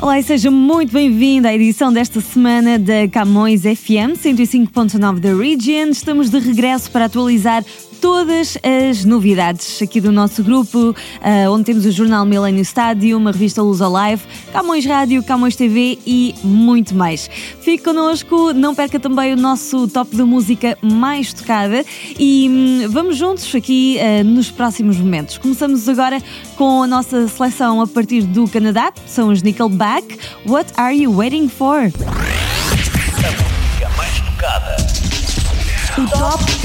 Olá e seja muito bem-vindo à edição desta semana da Camões FM 105.9 da Region. Estamos de regresso para atualizar todas as novidades aqui do nosso grupo, ah, onde temos o jornal Millennium Stadium, a revista Luz Alive, Camões Rádio, Camões TV e muito mais. Fique connosco, não perca também o nosso top de música mais tocada e hum, vamos juntos aqui ah, nos próximos momentos. Começamos agora com a nossa seleção a partir do Canadá, são os Nickelback. What are you waiting for? A música mais tocada. O top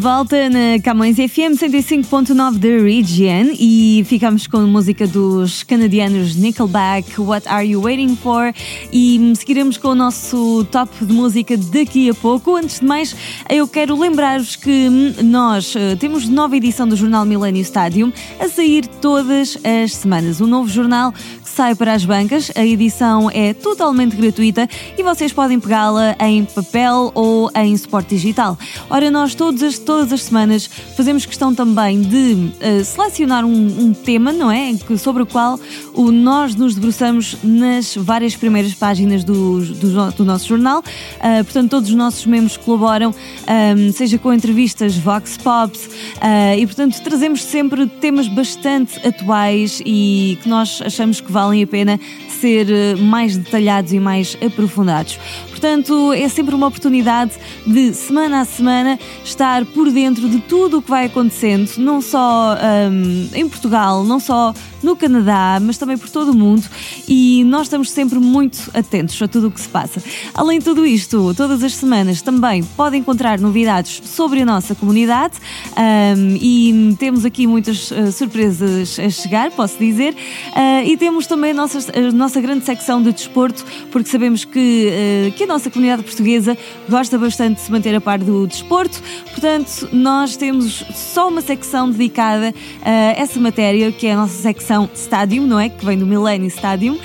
Volta na Camões FM 105.9 da Region e ficamos com a música dos canadianos Nickelback, What Are You Waiting For? E seguiremos com o nosso top de música daqui a pouco. Antes de mais, eu quero lembrar-vos que nós eh, temos nova edição do jornal Millennium Stadium a sair todas as semanas. Um novo jornal sai para as bancas. A edição é totalmente gratuita e vocês podem pegá-la em papel ou em suporte digital. Ora, nós todas as, todas as semanas fazemos questão também de eh, selecionar um, um tema, não é? Sobre o qual o, nós nos debruçamos nas várias primeiras páginas do, do, do nosso jornal. Ah, portanto, todos os nossos membros colaboram, ahm, seja com entrevistas, vox pops, ah, e portanto trazemos sempre temas bastante atuais e que nós achamos que valem a pena ser eh, mais detalhados e mais aprofundados. Portanto, é sempre uma oportunidade de, semana a semana, estar por dentro de tudo o que vai acontecendo, não só ahm, em Portugal, não só no Canadá, mas também por todo o mundo. E nós estamos sempre muito atentos a tudo o que se passa. Além de tudo isto, todas as semanas também podem encontrar novidades sobre a nossa comunidade. Ahm, e temos aqui muitas ah, surpresas a chegar, posso dizer, Ah, e temos também a nossa, a nossa grande secção de desporto, porque sabemos que, ah, que a nossa comunidade portuguesa gosta bastante de se manter a par do desporto, portanto, nós temos só uma secção dedicada a essa matéria, que é a nossa secção Stadium, não é? Que vem do Millennium Stadium.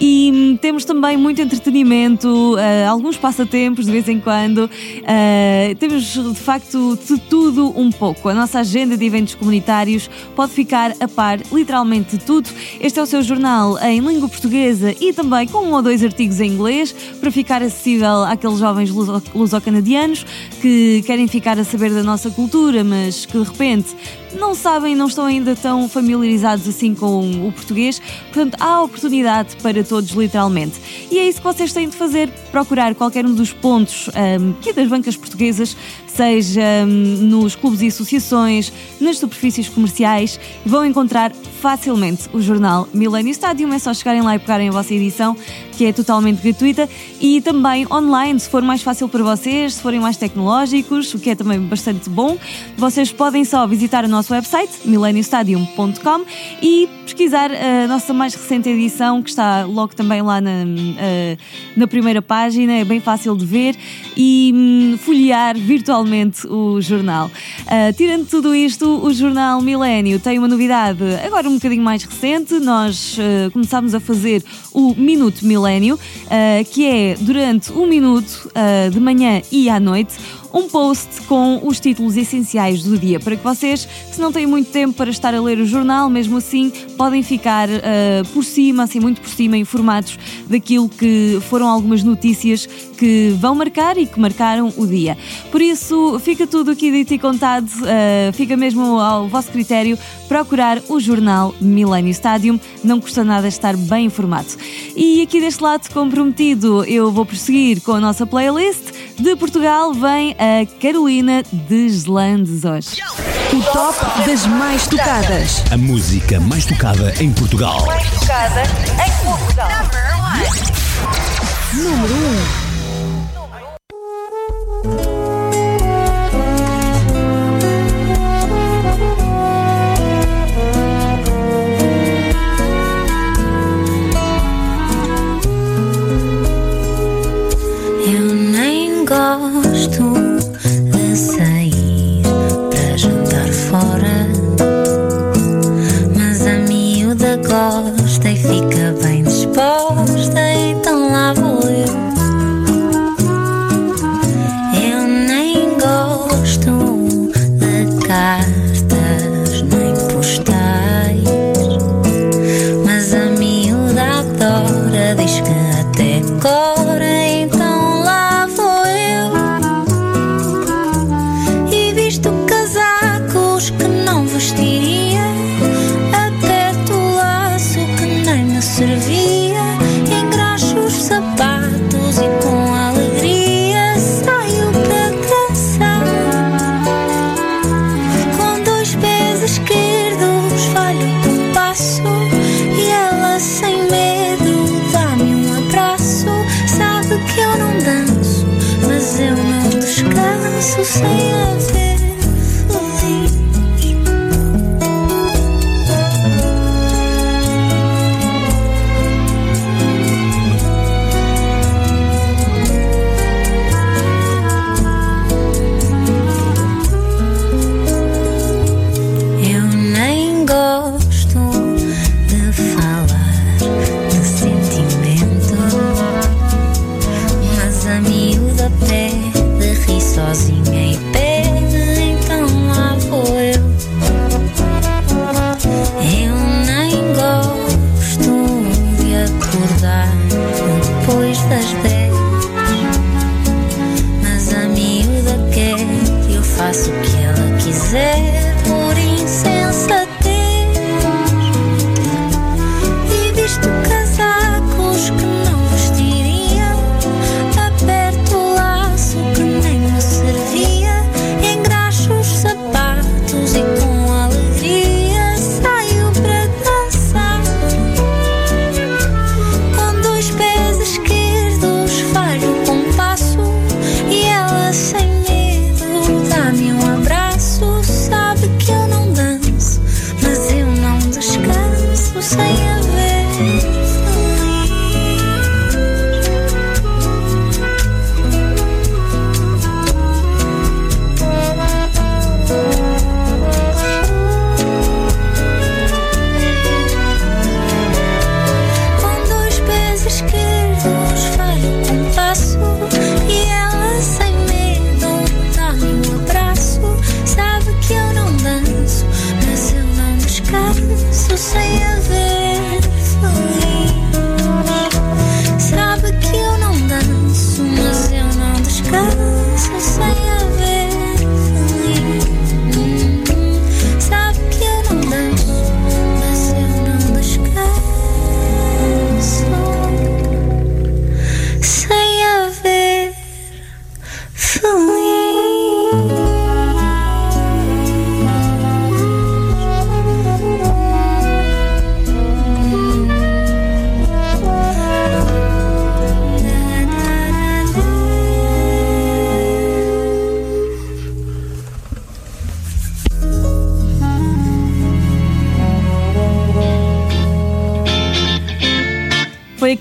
E hum, temos também muito entretenimento, ah, alguns passatempos de vez em quando. Ah, temos de facto de tudo um pouco. A nossa agenda de eventos comunitários pode ficar a par literalmente de tudo. Este é o seu jornal em língua portuguesa e também com um ou dois artigos em inglês para ficar acessível àqueles jovens luso- luso-canadianos que querem ficar a saber da nossa cultura, mas que de repente não sabem, não estão ainda tão familiarizados assim com o português. Portanto, há oportunidade para todos, literalmente. E é isso que vocês têm de fazer: procurar qualquer um dos pontos ahm, que é das bancas portuguesas, seja ahm, nos clubes e associações, nas superfícies comerciais, vão encontrar facilmente o jornal Millennium Stadium. É só chegarem lá e pegarem a vossa edição, que é totalmente gratuita, e também online, se for mais fácil para vocês, se forem mais tecnológicos, o que é também bastante bom. Vocês podem só visitar o nosso website, millenniumstadium.com, e pesquisar a nossa mais recente edição, que está logo também lá na, eh, na primeira página, é bem fácil de ver, e hum, folhear virtualmente o jornal. Ah, tirando tudo isto, o jornal Milênio tem uma novidade agora um bocadinho mais recente. Nós ah, começámos a fazer o Minuto Milênio, ah, que é durante um minuto de manhã e à noite um post com os títulos essenciais do dia para que vocês, se não têm muito tempo para estar a ler o jornal, mesmo assim podem ficar ah, por cima, assim muito por cima, informados daquilo que foram algumas notícias que vão marcar e que marcaram o dia. Por isso, fica tudo aqui dito e contado, ah, fica mesmo ao vosso critério procurar o jornal Millennium Stadium, não custa nada estar bem informado. E aqui deste lado comprometido, eu vou prosseguir com a nossa playlist. De Portugal vem a Carolina Deslandes hoje. O top das mais tocadas. A música mais tocada em Portugal. Tocada em Portugal. Número 1.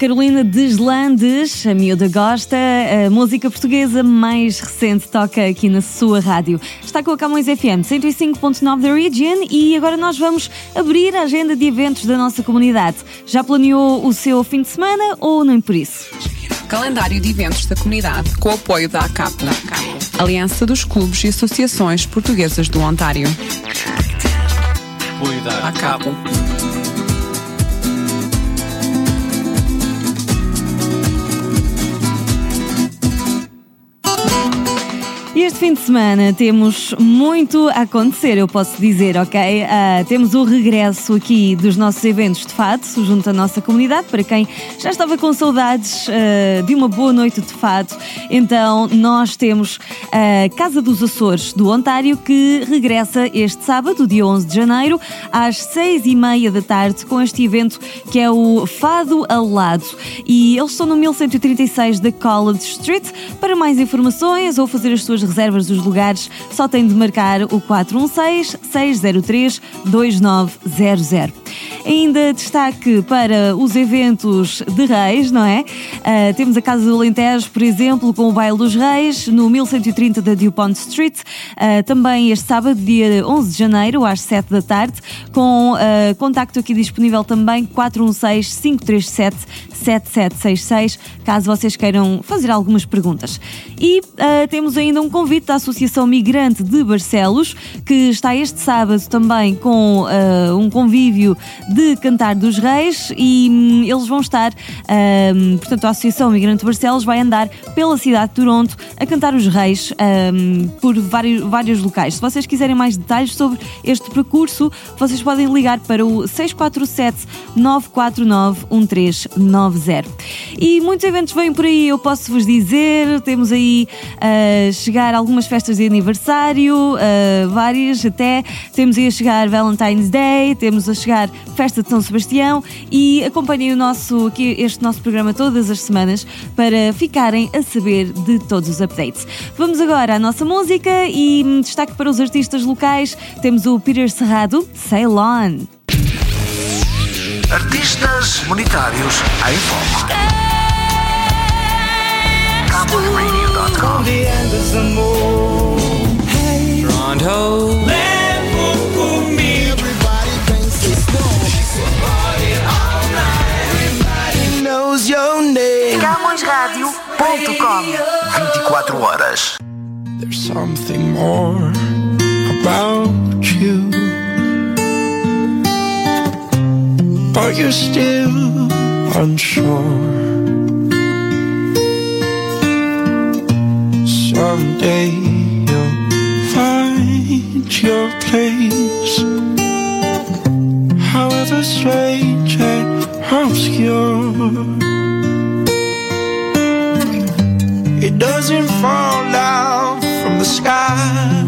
Carolina Deslandes, a miúda gosta, a música portuguesa mais recente toca aqui na sua rádio. Está com a Camões FM 105.9 da Region e agora nós vamos abrir a agenda de eventos da nossa comunidade. Já planeou o seu fim de semana ou nem por isso? Calendário de eventos da comunidade com o apoio da ACAP, Aliança dos Clubes e Associações Portuguesas do Ontário. Apoio da ACAP. Este fim de semana temos muito a acontecer, eu posso dizer, ok? Ah, temos o regresso aqui dos nossos eventos de fado, junto à nossa comunidade, para quem já estava com saudades ah, de uma boa noite de fado. Então, nós temos a Casa dos Açores do Ontário, que regressa este sábado, dia 11 de janeiro, às seis e meia da tarde, com este evento que é o Fado ao Lado. E eles estão no 1136 da College Street. Para mais informações ou fazer as suas reservas dos lugares, só tem de marcar o 416-603-2900. Ainda destaque para os eventos de Reis, não é? Ah, temos a Casa do Alentejo, por exemplo, com o Baile dos Reis, no 1130 da DuPont Street. Ah, também este sábado, dia 11 de janeiro, às 7 da tarde, com ah, contacto aqui disponível também 416-537-7766, caso vocês queiram fazer algumas perguntas. E ah, temos ainda um convite da Associação Migrante de Barcelos, que está este sábado também com ah, um convívio de Cantar dos Reis e hum, eles vão estar, hum, portanto, a Associação Migrante de Barcelos vai andar pela cidade de Toronto a cantar os Reis por vários, vários locais. Se vocês quiserem mais detalhes sobre este percurso, vocês podem ligar para o 647 949 1390. E muitos eventos vêm por aí, eu posso vos dizer, temos aí a chegar algumas festas de aniversário, ah, várias até, temos aí a chegar Valentine's Day, temos a chegar Festa de São Sebastião e acompanhem o nosso, aqui, este nosso programa todas as semanas para ficarem a saber de todos os updates. Vamos agora à nossa música e destaque para os artistas locais, temos o Peter Serrado, Sail On. Artistas monetários em foco. CamõesRadio.com CamõesRádio.com 24 horas. There's something more about you. But you're still unsure. Someday you'll find your place, however strange and obscure. It doesn't fall down from the sky.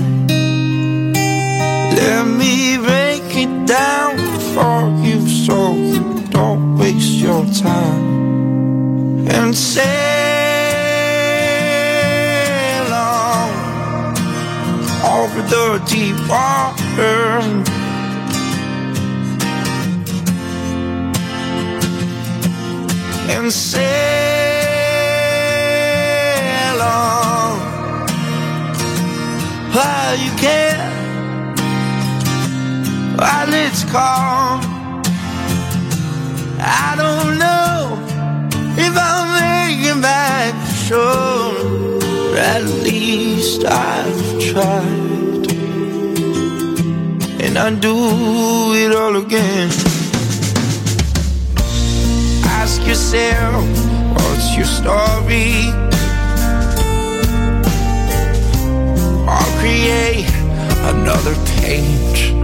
Let me break it down for you don't waste your time and sail on over the deep water. And sail on while you can while it's calm. I don't know if I'll make it back shore, but at least I've tried, and I'd do it all again. Ask yourself, what's your story? Or create another page.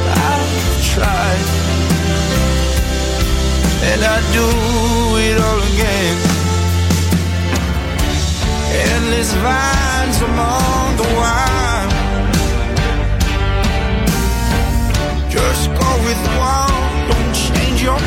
I've tried, and I'd do it all again. Endless vines among the wine. Just go with one, don't change your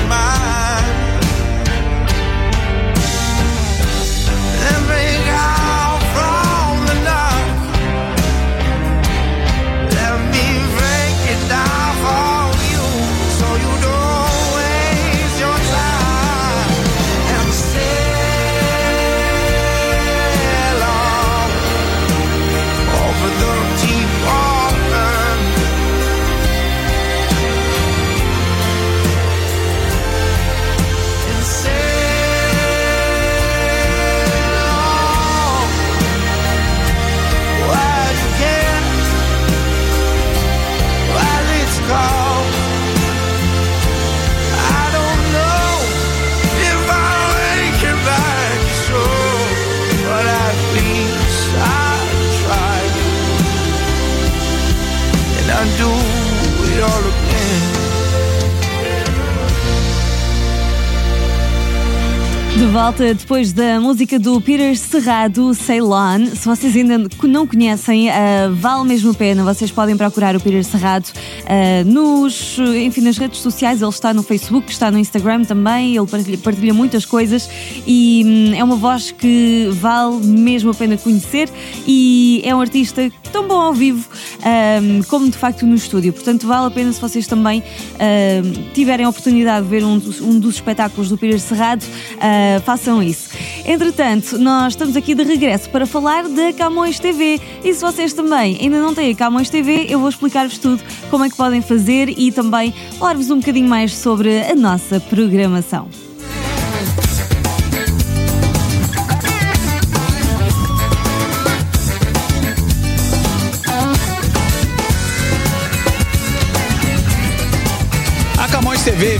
volta depois da música do Peter Serrado, Ceylon. Se vocês ainda não conhecem, ah, vale mesmo a pena. Vocês podem procurar o Peter Serrado ah, nos, enfim, nas redes sociais. Ele está no Facebook, está no Instagram também. Ele partilha, partilha muitas coisas e hum, é uma voz que vale mesmo a pena conhecer. E é um artista tão bom ao vivo ah, como de facto no estúdio. Portanto, vale a pena se vocês também ah, tiverem a oportunidade de ver um dos, um dos espetáculos do Peter Serrado. ah, façam isso. Entretanto, nós estamos aqui de regresso para falar da Camões TV. E se vocês também ainda não têm a Camões TV, eu vou explicar-vos tudo como é que podem fazer e também falar-vos um bocadinho mais sobre a nossa programação. A Camões TV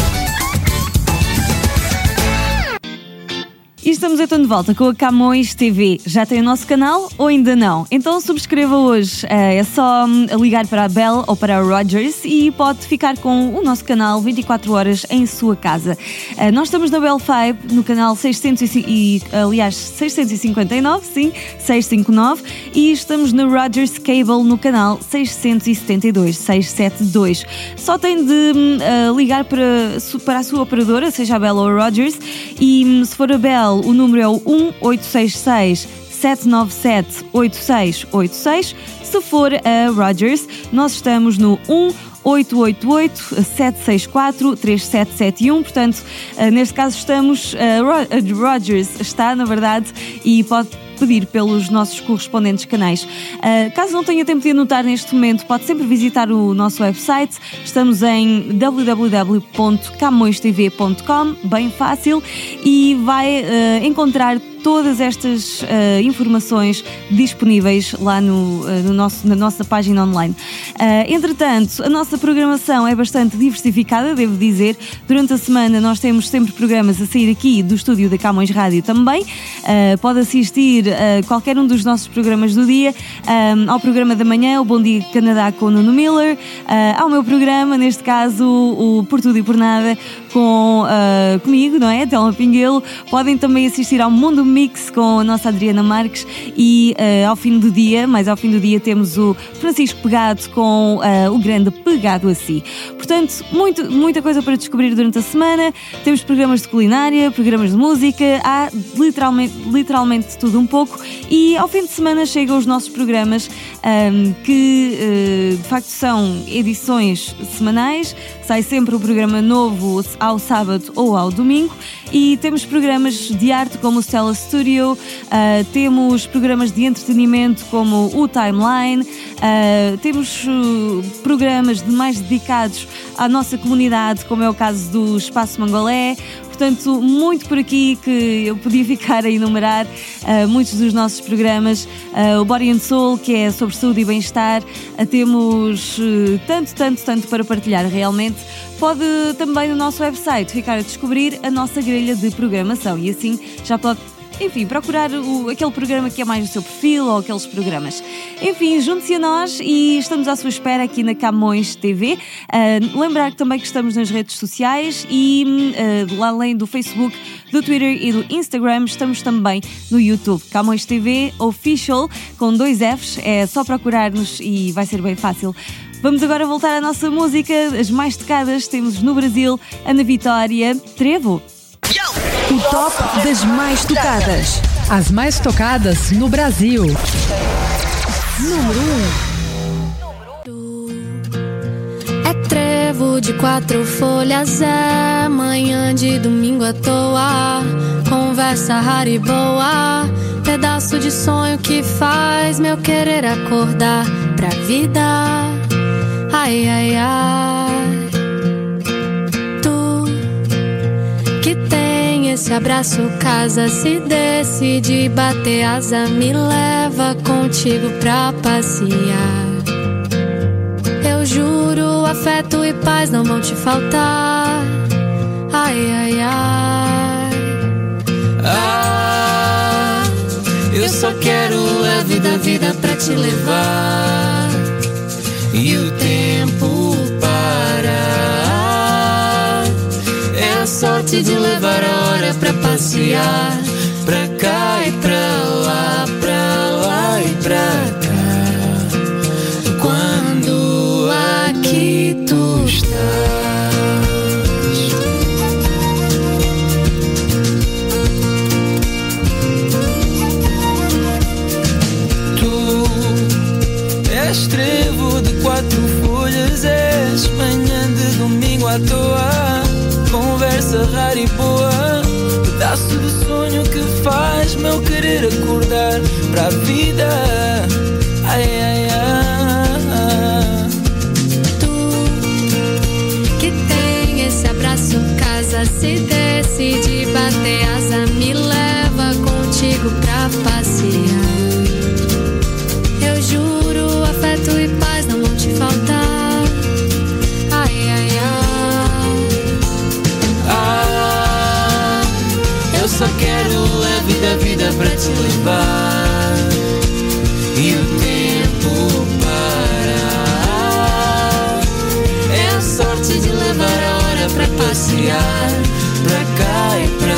E estamos então de volta com a Camões TV. Já tem o nosso canal ou ainda não? Então subscreva hoje. Eh, É só hum, ligar para a Bell ou para a Rogers e pode ficar com o nosso canal 24 horas em sua casa. Eh, Nós estamos na Bell 5, no canal 605, e, aliás, 659, sim, 659, e estamos na Rogers Cable no canal 672, 672. Só tem de hum, eh, ligar para, para a sua operadora, seja a Bell ou a Rogers, e hum, se for a Bell, o número é o 1866 797 8686. Se for a Rogers, nós estamos no 1-888-764-3771. Portanto, eh, neste caso estamos. eh, Ro- a Rogers está, na verdade, e pode pedir pelos nossos correspondentes canais. Uh, caso não tenha tempo de anotar neste momento, pode sempre visitar o nosso website. Estamos em www.camõestv.com, bem fácil, e vai uh, encontrar todas estas uh, informações disponíveis lá no, uh, no nosso, na nossa página online. Uh, entretanto, a nossa programação é bastante diversificada, devo dizer. Durante a semana nós temos sempre programas a sair aqui do estúdio da Camões Rádio também. Pode assistir a qualquer um dos nossos programas do dia, um, ao programa da manhã, o Bom Dia Canadá com o Nuno Miller, ao meu programa, neste caso o Por Tudo e Por Nada, com, comigo, não é? Telma Pinguelo. Podem também assistir ao Mundo Mix com a nossa Adriana Marques e uh, ao fim do dia, mais ao fim do dia, temos o Francisco Pegado com uh, o grande Pegado a Si. Portanto, muito, muita coisa para descobrir durante a semana. Temos programas de culinária, programas de música, há literalmente, literalmente tudo um pouco. E ao fim de semana chegam os nossos programas um, que uh, de facto são edições semanais. Sai sempre um programa novo ao sábado ou ao domingo. E temos programas de arte como o Stella Studio, uh, temos programas de entretenimento como o Timeline, uh, temos uh, programas mais dedicados à nossa comunidade, como é o caso do Espaço Mangolé. Portanto, muito por aqui que eu podia ficar a enumerar muitos dos nossos programas. O Body and Soul, que é sobre saúde e bem-estar. Temos tanto, tanto, tanto para partilhar realmente. Pode também no nosso website ficar a descobrir a nossa grelha de programação e assim já pode enfim, procurar o, aquele programa que é mais do seu perfil ou aqueles programas. Enfim, junte-se a nós e estamos à sua espera aqui na Camões TV. Uh, lembrar também que estamos nas redes sociais e uh, além do Facebook, do Twitter e do Instagram, estamos também no YouTube. Camões TV Official, com dois Fs, é só procurar-nos e vai ser bem fácil. Vamos agora voltar à nossa música, as mais tocadas temos no Brasil, Ana Vitória, Trevo. O top das mais tocadas. As mais tocadas no Brasil. Número 1. É trevo de quatro folhas, é manhã de domingo à toa. Conversa rara e boa, pedaço de sonho que faz meu querer acordar pra vida. Ai, ai, ai. Esse abraço, casa, se decide bater asa, me leva contigo pra passear. Eu juro, afeto e paz não vão te faltar. Ai, ai, ai. Ah, eu só quero a vida, vida pra te levar. E o tempo sorte de levar a hora pra passear. Pra cá e pra lá, para e o tempo parar. É a sorte de levar a hora para passear, para cá e para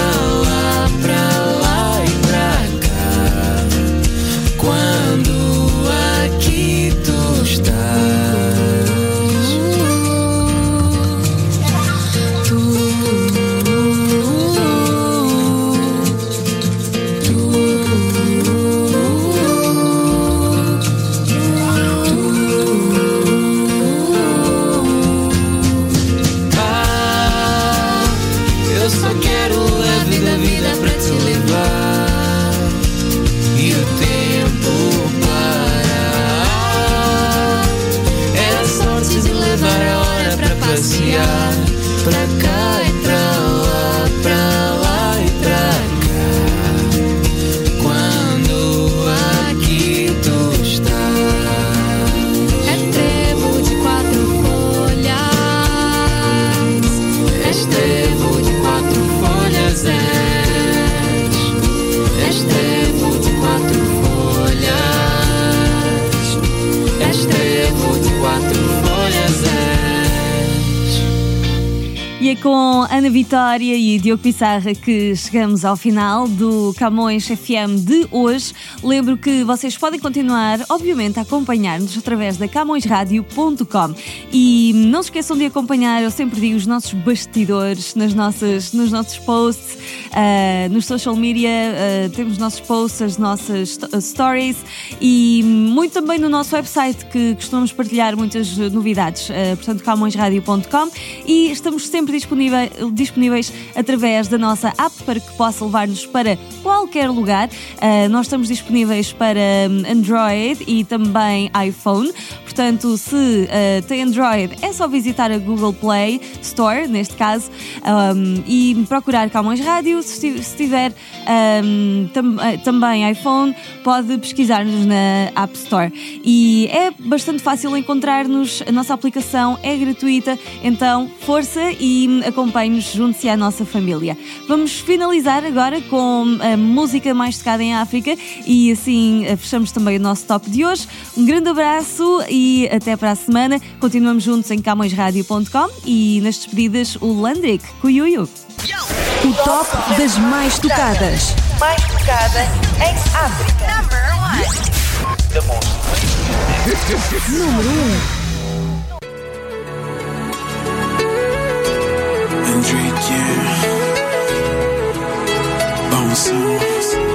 Ana Vitória e Diogo Pissarra que chegamos ao final do Camões FM de hoje. Lembro que vocês podem continuar, obviamente, a acompanhar-nos através da camõesradio.com e não se esqueçam de acompanhar, eu sempre digo, os nossos bastidores nas nossas, nos nossos posts, ah, nos social media, ah, temos os nossos posts, as nossas sto- stories e muito também no nosso website que costumamos partilhar muitas novidades, ah, portanto, camõesradio.com e estamos sempre disponíveis, disponíveis através da nossa app para que possa levar-nos para qualquer lugar. Ah, nós estamos disponíveis para hum, Android e também iPhone. Portanto, se ah, tem Android, é só visitar a Google Play Store, neste caso, um, e procurar Camões Rádio. Se tiver um, tam- ah, também iPhone, pode pesquisar-nos na App Store. E é bastante fácil encontrar-nos, a nossa aplicação é gratuita, então força e acompanhe-nos, junte-se à nossa família. Vamos finalizar agora com a música mais tocada em África e assim eh, fechamos também o nosso top de hoje. Um grande abraço e até para a semana. Continuamos juntos em camõesradio.com e nas despedidas o Landrick, Cuyuyu. O top das mais tocadas. Mais tocada em África. Number one. Número 1. Enrique Bom som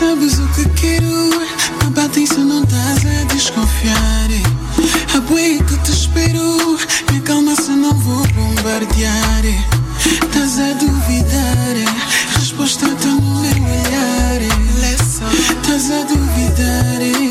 sabes o que quero? Batem se não estás a desconfiar. A boia que te espero. Me calma se não vou bombardear. Estás a duvidar. Resposta está no meu olhar. Estás a duvidar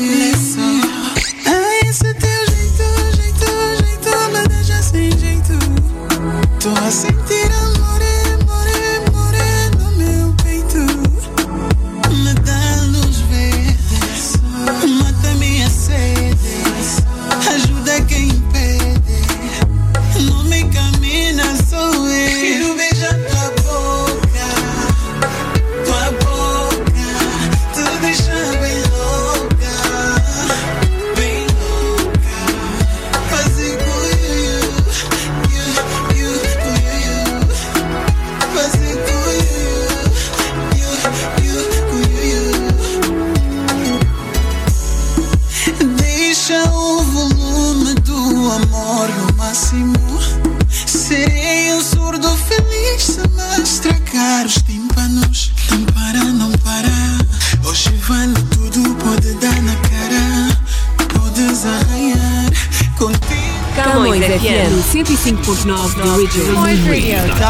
contigo. Camões FM 105.9 The Original. CamõesRadio.com